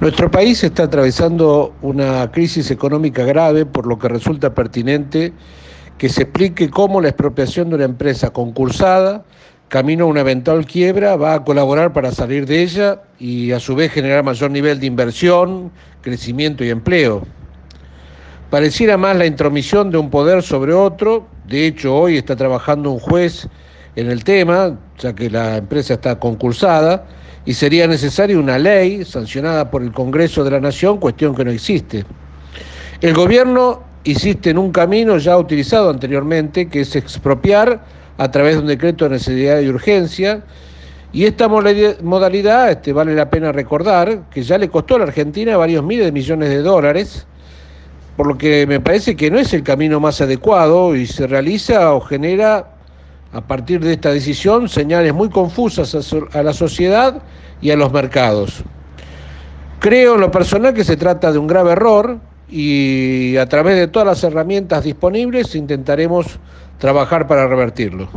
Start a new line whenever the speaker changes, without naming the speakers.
Nuestro país está atravesando una crisis económica grave, por lo que resulta pertinente que se explique cómo la expropiación de una empresa concursada, camino a una eventual quiebra, va a colaborar para salir de ella y a su vez generar mayor nivel de inversión, crecimiento y empleo. Pareciera más la intromisión de un poder sobre otro, de hecho hoy está trabajando un juez en el tema, ya que la empresa está concursada, y sería necesaria una ley sancionada por el Congreso de la Nación, cuestión que no existe. El gobierno insiste en un camino ya utilizado anteriormente, que es expropiar a través de un decreto de necesidad y urgencia, y esta modalidad, este, vale la pena recordar, que ya le costó a la Argentina varios miles de millones de dólares, por lo que me parece que no es el camino más adecuado y se realiza o genera a partir de esta decisión señales muy confusas a la sociedad y a los mercados. Creo en lo personal que se trata de un grave error y a través de todas las herramientas disponibles intentaremos trabajar para revertirlo.